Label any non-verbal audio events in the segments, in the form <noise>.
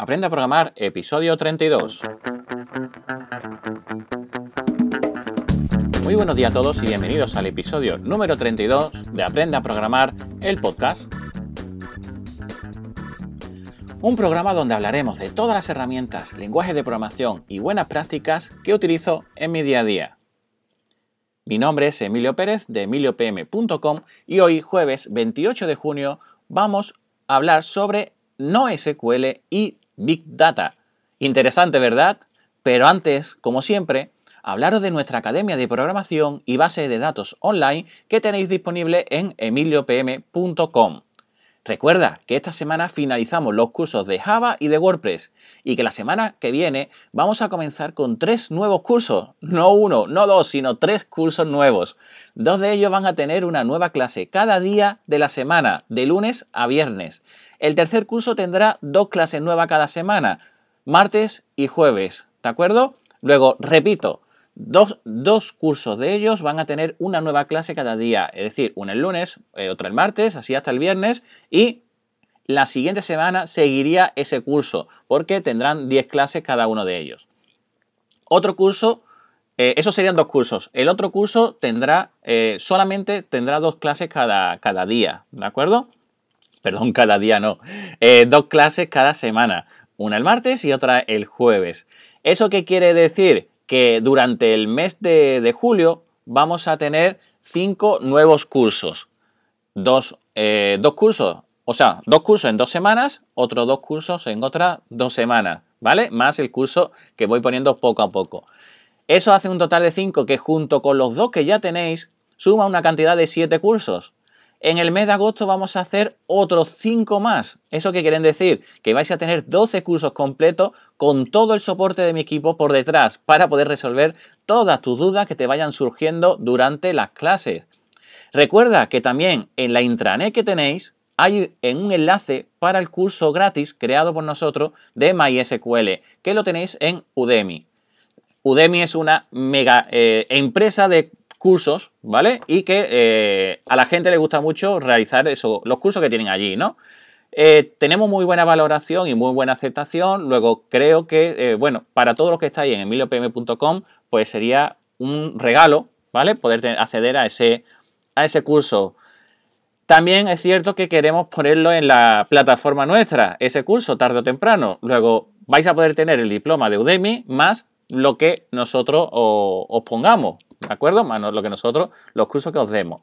Aprende a programar, episodio 32. Muy buenos días a todos y bienvenidos al episodio número 32 de Aprende a programar, el podcast. Un programa donde hablaremos de todas las herramientas, lenguajes de programación y buenas prácticas que utilizo en mi día a día. Mi nombre es Emilio Pérez de emiliopm.com y hoy, jueves 28 de junio, vamos a hablar sobre NoSQL y Big Data. Interesante, ¿verdad? Pero antes, como siempre, hablaros de nuestra academia de programación y base de datos online que tenéis disponible en emiliopm.com. Recuerda que esta semana finalizamos los cursos de Java y de WordPress y que la semana que viene vamos a comenzar con tres nuevos cursos, no uno, no dos, sino tres cursos nuevos. Dos de ellos van a tener una nueva clase cada día de la semana, de lunes a viernes. El tercer curso tendrá dos clases nuevas cada semana, martes y jueves, ¿de acuerdo? Luego, repito, Dos, cursos de ellos van a tener una nueva clase cada día, es decir, una el lunes, eh, otra el martes, así hasta el viernes y la siguiente semana seguiría ese curso porque tendrán 10 clases cada uno de ellos. Otro curso, eh, esos serían dos cursos. El otro curso tendrá, eh, solamente tendrá dos clases cada, cada, día, ¿de acuerdo? Perdón, cada día no. dos clases cada semana. Una el martes y otra el jueves. ¿Eso qué quiere decir? Que durante el mes de, julio vamos a tener cinco nuevos cursos. Eh, dos, cursos, o sea, dos cursos en dos semanas, otros dos cursos en otras dos semanas, ¿vale? Más el curso que voy poniendo poco a poco. Eso hace un total de cinco que junto con los dos que ya tenéis suma una cantidad de siete cursos. En el mes de agosto vamos a hacer otros 5 más. ¿Eso qué quieren decir? Que vais a tener 12 cursos completos con todo el soporte de mi equipo por detrás para poder resolver todas tus dudas que te vayan surgiendo durante las clases. Recuerda que también en la intranet que tenéis hay un enlace para el curso gratis creado por nosotros de MySQL, que lo tenéis en Udemy. Udemy es una mega eh, empresa de cursos, ¿vale? Y que eh, a la gente le gusta mucho realizar eso, los cursos que tienen allí, ¿no? Eh, tenemos muy buena valoración y muy buena aceptación. Luego creo que, eh, bueno, para todos los que estáis en emiliopm.com, pues sería un regalo, ¿vale? Poder acceder a ese, a ese curso. También es cierto que queremos ponerlo en la plataforma nuestra, ese curso, tarde o temprano. Luego vais a poder tener el diploma de Udemy más lo que nosotros os pongamos, ¿de acuerdo? Más lo que nosotros, los cursos que os demos.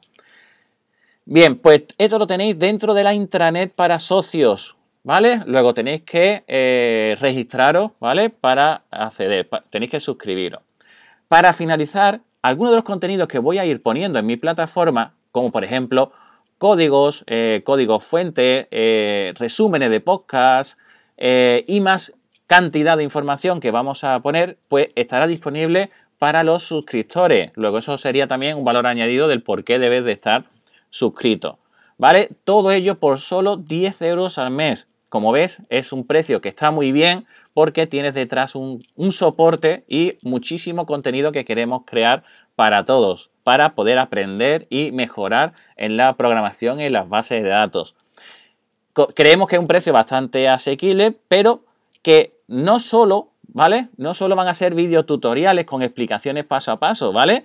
Bien, pues esto lo tenéis dentro de la intranet para socios, ¿vale? Luego tenéis que eh, registraros, ¿vale? Para acceder, tenéis que suscribiros. Para finalizar, algunos de los contenidos que voy a ir poniendo en mi plataforma, como por ejemplo códigos, eh, códigos fuente, eh, resúmenes de podcast y más cantidad de información que vamos a poner, pues estará disponible para los suscriptores. Luego eso sería también un valor añadido del por qué debes de estar suscrito. ¿Vale? Todo ello por solo 10 euros al mes. Como ves, es un precio que está muy bien porque tienes detrás un, un, soporte y muchísimo contenido que queremos crear para todos, para poder aprender y mejorar en la programación y en las bases de datos. Creemos que es un precio bastante asequible, pero que no solo, ¿vale? No solo van a ser videotutoriales con explicaciones paso a paso, ¿vale?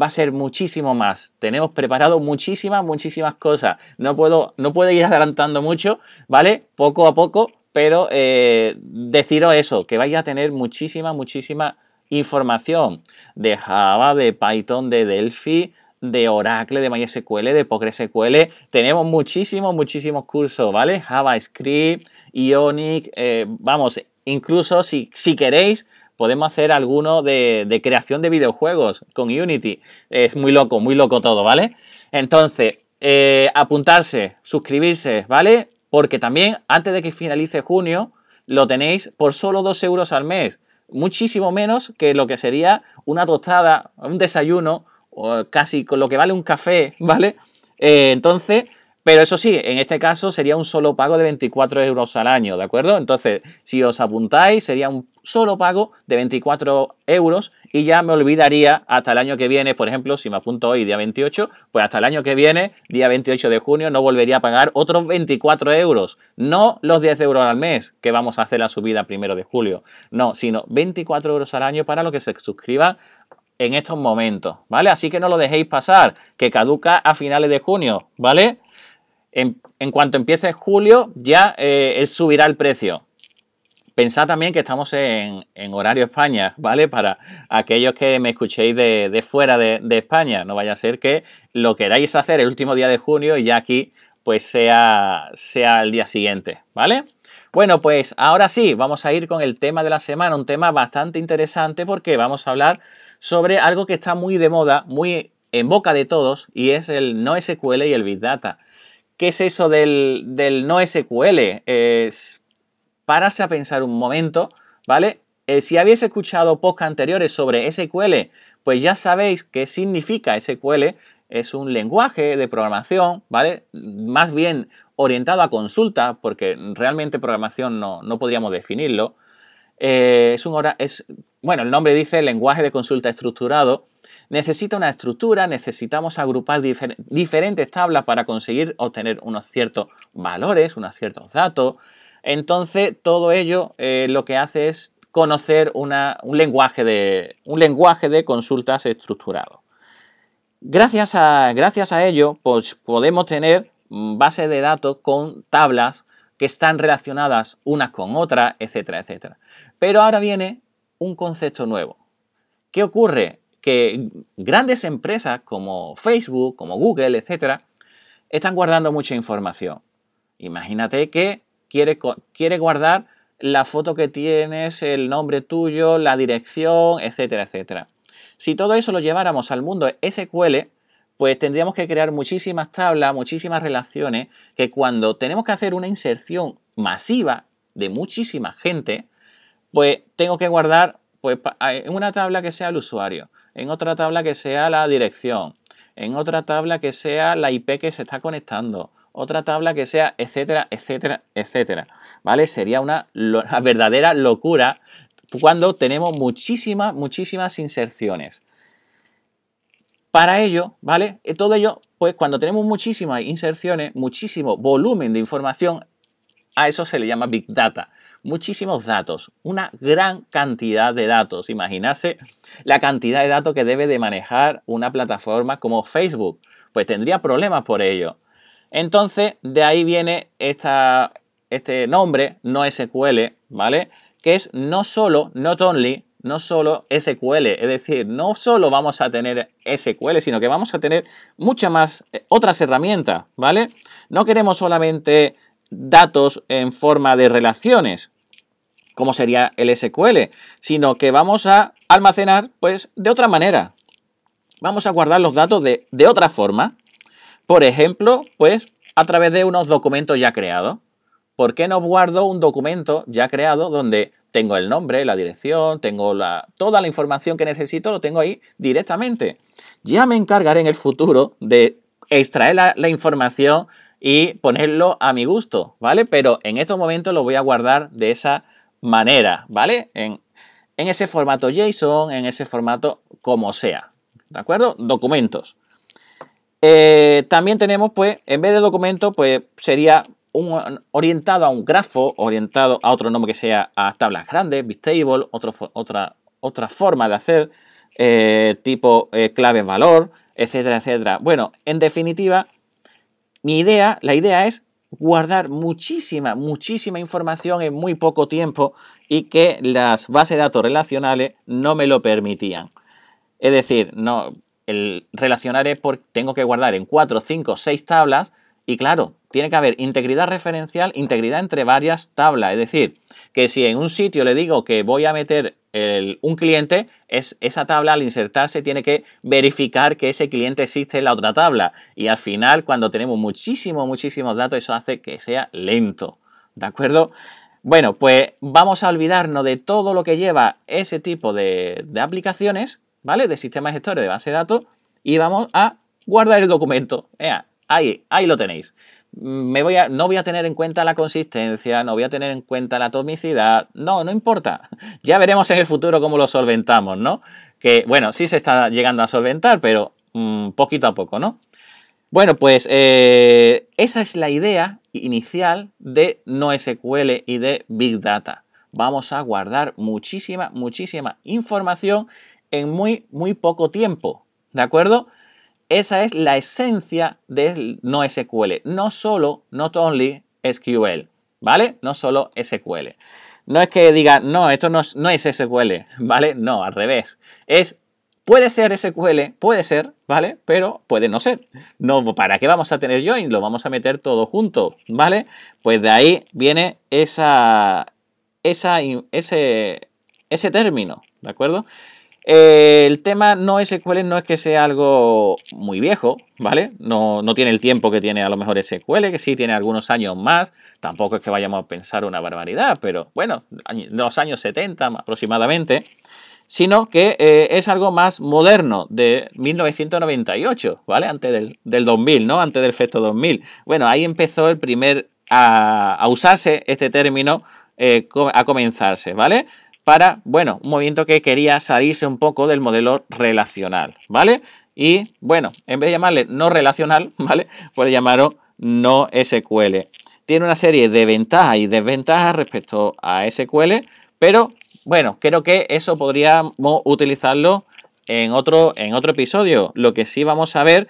Va a ser muchísimo más. Tenemos preparado muchísimas, muchísimas cosas. No puedo, no puedo ir <laughs> adelantando mucho, ¿vale? Poco a poco, pero eh, deciros eso, que vais a tener muchísima, muchísima información de Java, de Python, de Delphi, de Oracle, de MySQL, de PostgreSQL. Tenemos muchísimos, muchísimos cursos, ¿vale? JavaScript, Ionic, eh, vamos, Incluso si, si queréis, podemos hacer alguno de, creación de videojuegos con Unity. Es muy loco, muy loco todo, ¿vale? Entonces, eh, apuntarse, suscribirse, ¿vale? Porque también antes de que finalice junio, lo tenéis por solo 2 euros al mes. Muchísimo menos que lo que sería una tostada, un desayuno, o casi con lo que vale un café, <laughs> ¿vale? Eh, entonces, pero eso sí, en este caso sería un solo pago de 24 euros al año, ¿de acuerdo? Entonces, si os apuntáis, sería un solo pago de 24 euros y ya me olvidaría hasta el año que viene, por ejemplo, si me apunto hoy día 28, pues hasta el año que viene, día 28 de junio, no volvería a pagar otros 24 euros, no los 10 euros al mes que vamos a hacer la subida primero de julio, no, sino 24 euros al año para los que se suscriban en estos momentos, ¿vale? Así que no lo dejéis pasar, que caduca a finales de junio, ¿vale? En, cuanto empiece julio, ya eh, subirá el precio. Pensad también que estamos en, horario España, <laughs> ¿vale? Para aquellos que me escuchéis de, fuera de, España. No vaya a ser que lo queráis hacer el último día de junio y ya aquí pues sea, sea el día siguiente, ¿vale? Bueno, pues ahora sí, vamos a ir con el tema de la semana, un tema bastante interesante porque vamos a hablar sobre algo que está muy de moda, muy en boca de todos y es el no SQL y el Big Data. ¿Qué es eso del, no SQL? Es a pensar un momento, ¿vale? Eh, si habéis escuchado podcast anteriores sobre SQL, pues ya sabéis qué significa SQL. Es un lenguaje de programación, ¿vale? Más bien orientado a consulta, porque realmente programación no, no podríamos definirlo. Eh, es un es, bueno, el nombre dice lenguaje de consulta estructurado. Necesita una estructura, necesitamos agrupar diferentes tablas para conseguir obtener unos ciertos valores, unos ciertos datos. Entonces, todo ello eh, lo que hace es conocer un, lenguaje de, un lenguaje de consultas estructurado. Gracias a, gracias a ello, pues podemos tener bases de datos con tablas que están relacionadas unas con otras, etcétera, etcétera. Pero ahora viene un concepto nuevo. ¿Qué ocurre? Que grandes empresas como Facebook, como Google, etcétera, están guardando mucha información. Imagínate que quiere, quiere guardar la foto que tienes, el nombre tuyo, la dirección, etcétera, etcétera. Si todo eso lo lleváramos al mundo SQL, pues tendríamos que crear muchísimas tablas, muchísimas relaciones, que cuando tenemos que hacer una inserción masiva de muchísima gente, pues tengo que guardar pues, en una tabla que sea el usuario, en otra tabla que sea la dirección, en otra tabla que sea la IP que se está conectando, otra tabla que sea, etcétera, etcétera, etcétera. ¿Vale? Sería una, verdadera locura cuando tenemos muchísimas, muchísimas inserciones. Para ello, ¿vale? Eh, todo ello, pues cuando tenemos muchísimas inserciones, muchísimo volumen de información, a eso se le llama Big Data. Muchísimos datos, una gran cantidad de datos. Imaginarse la cantidad de datos que debe de manejar una plataforma como Facebook. Pues tendría problemas por ello. Entonces, de ahí viene esta, este nombre, no SQL, ¿vale? Que es no solo, not only, no solo SQL, es decir, no solo vamos a tener SQL, sino que vamos a tener muchas más eh, otras herramientas, ¿vale? No queremos solamente datos en forma de relaciones, como sería el SQL, sino que vamos a almacenar, pues, de otra manera. Vamos a guardar los datos de, de otra forma. Por ejemplo, pues, a través de unos documentos ya creados. ¿Por qué no guardo un documento ya creado donde tengo el nombre, la dirección, tengo la, toda la información que necesito, lo tengo ahí directamente? Ya me encargaré en el futuro de extraer la, información y ponerlo a mi gusto, ¿vale? Pero en estos momentos lo voy a guardar de esa manera, ¿vale? En, ese formato JSON, en ese formato como sea, ¿de acuerdo? Documentos. Eh, también tenemos, pues, en vez de documento, pues sería orientado a un grafo, orientado a otro nombre que sea a tablas grandes, Bigtable, otra, otra forma de hacer, eh, tipo eh, clave valor, etcétera, etcétera. Bueno, en definitiva, mi idea, la idea es guardar muchísima, muchísima información en muy poco tiempo y que las bases de datos relacionales no me lo permitían. Es decir, no, el relacionar es porque tengo que guardar en 4, 5, 6 tablas y claro, tiene que haber integridad referencial, integridad entre varias tablas. Es decir, que si en un sitio le digo que voy a meter un cliente, es, esa tabla al insertarse tiene que verificar que ese cliente existe en la otra tabla. Y al final, cuando tenemos muchísimos, muchísimos datos, eso hace que sea lento. ¿De acuerdo? Bueno, pues vamos a olvidarnos de todo lo que lleva ese tipo de, de aplicaciones, ¿vale? De sistemas gestores de base de datos y vamos a guardar el documento. Ahí, ahí lo tenéis. A, no voy a tener en cuenta la consistencia, no voy a tener en cuenta la atomicidad, no, no importa. <laughs> Ya veremos en el futuro cómo lo solventamos, ¿no? Que, bueno, sí se está llegando a solventar, pero mm, poquito a poco, ¿no? Bueno, pues eh, esa es la idea inicial de NoSQL y de Big Data. Vamos a guardar muchísima, muchísima información en muy, muy poco tiempo. ¿De acuerdo? Esa es la esencia de NoSQL. No solo, not only SQL. ¿Vale? No solo SQL. No es que diga, no, esto no no es SQL, <laughs> ¿vale? No, al revés. Es Puede ser SQL, puede ser, ¿vale? Pero puede no ser. No, ¿para qué vamos a tener join? Lo vamos a meter todo junto, ¿vale? Pues de ahí viene esa, esa, ese, ese término, ¿de acuerdo? El tema no SQL no es que sea algo muy viejo, ¿vale? No, no, tiene el tiempo que tiene a lo mejor SQL, que sí tiene algunos años más. Tampoco es que vayamos a pensar una barbaridad, pero bueno, los años 70 aproximadamente sino que eh, es algo más moderno, de 1998, ¿vale? Antes del, del, 2000, ¿no? Antes del efecto 2000. Bueno, ahí empezó el primer a, usarse este término, eh, a comenzarse, ¿vale? Para, bueno, un movimiento que quería salirse un poco del modelo relacional, ¿vale? Y, bueno, en vez de llamarle no relacional, <laughs> ¿vale? Pues llamarlo no SQL. Tiene una serie de ventajas y desventajas respecto a SQL, pero bueno, creo que eso podríamos utilizarlo en otro, en otro episodio. Lo que sí vamos a ver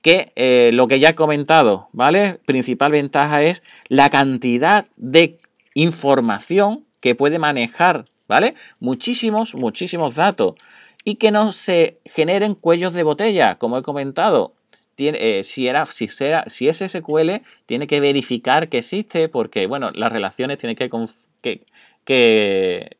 que eh, lo que ya he comentado, ¿vale? Principal ventaja es la cantidad de información que puede manejar, ¿vale? Muchísimos, muchísimos datos. Y que no se generen cuellos de botella, como he comentado. Eh, si, era, si, si es SQL, tiene que verificar que existe, porque, bueno, las relaciones tienen que, que, que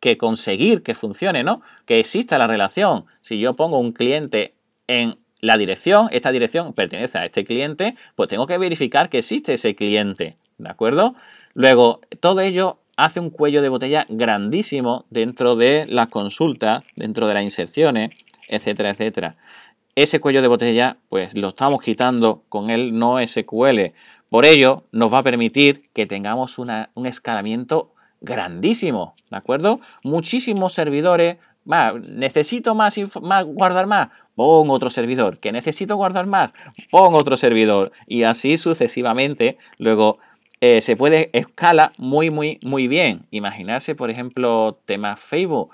que conseguir que funcione, ¿no? Que exista la relación. Si yo pongo un cliente en la dirección, esta dirección pertenece a este cliente, pues tengo que verificar que existe ese cliente, ¿de acuerdo? Luego, todo ello hace un cuello de botella grandísimo dentro de las consultas, dentro de las inserciones, etcétera, etcétera. Ese cuello de botella, pues lo estamos quitando con el no SQL. Por ello, nos va a permitir que tengamos un escalamiento grandísimo, ¿de acuerdo? Muchísimos servidores. necesito más, más, guardar más, pon otro servidor. Que necesito guardar más, pon otro servidor. Y así sucesivamente. Luego eh, se puede escala muy, muy, muy bien. Imaginarse, por ejemplo, temas Facebook.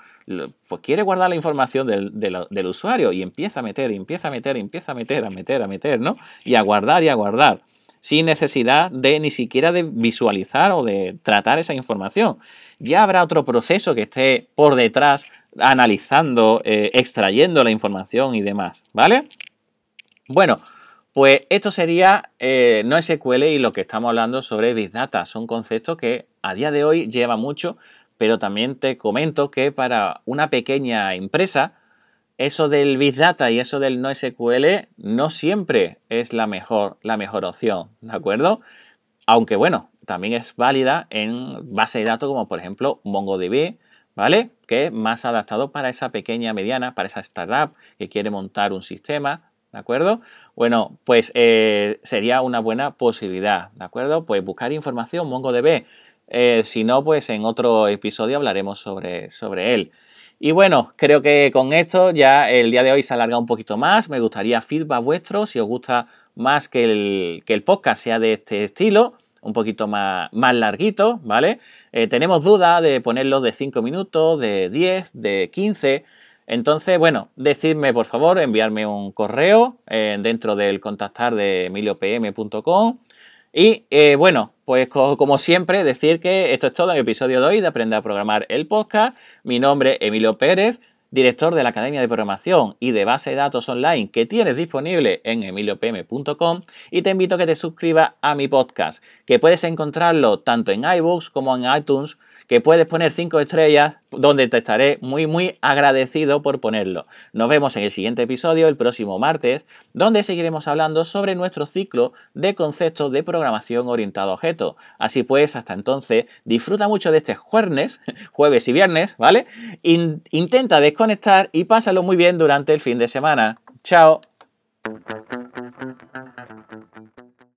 Pues quiere guardar la información del, del, usuario y empieza a meter, empieza a meter, empieza a meter, a meter, a meter, ¿no? Y a guardar y a guardar sin necesidad de ni siquiera de visualizar o de tratar esa información. Ya habrá otro proceso que esté por detrás analizando, eh, extrayendo la información y demás, ¿vale? Bueno, pues esto sería eh, no SQL y lo que estamos hablando sobre Big Data. Son conceptos que a día de hoy lleva mucho, pero también te comento que para una pequeña empresa, eso del Big Data y eso del no SQL no siempre es la mejor, la mejor opción, ¿de acuerdo? Aunque bueno, también es válida en base de datos como por ejemplo MongoDB, ¿vale? Que es más adaptado para esa pequeña, mediana, para esa startup que quiere montar un sistema, ¿de acuerdo? Bueno, pues eh, sería una buena posibilidad, ¿de acuerdo? Pues buscar información, MongoDB. Eh, si no, pues en otro episodio hablaremos sobre, sobre él. Y bueno, creo que con esto ya el día de hoy se alarga un poquito más. Me gustaría feedback vuestro, si os gusta más que el, que el podcast sea de este estilo, un poquito más, más larguito, ¿vale? Eh, tenemos duda de ponerlo de 5 minutos, de 10, de 15. Entonces, bueno, decidme por favor, enviarme un correo eh, dentro del contactar de emiliopm.com y eh, bueno, pues como siempre, decir que esto es todo en el episodio de hoy de Aprender a Programar el Podcast. Mi nombre es Emilio Pérez director de la Academia de Programación y de Base de Datos Online que tienes disponible en emiliopm.com y te invito a que te suscribas a mi podcast, que puedes encontrarlo tanto en iBooks como en iTunes, que puedes poner 5 estrellas, donde te estaré muy muy agradecido por ponerlo. Nos vemos en el siguiente episodio, el próximo martes, donde seguiremos hablando sobre nuestro ciclo de conceptos de programación orientado a objetos. Así pues, hasta entonces, disfruta mucho de este jueves, <laughs> jueves y viernes, ¿vale? intenta desconectar y pásalo muy bien durante el fin de semana. Chao.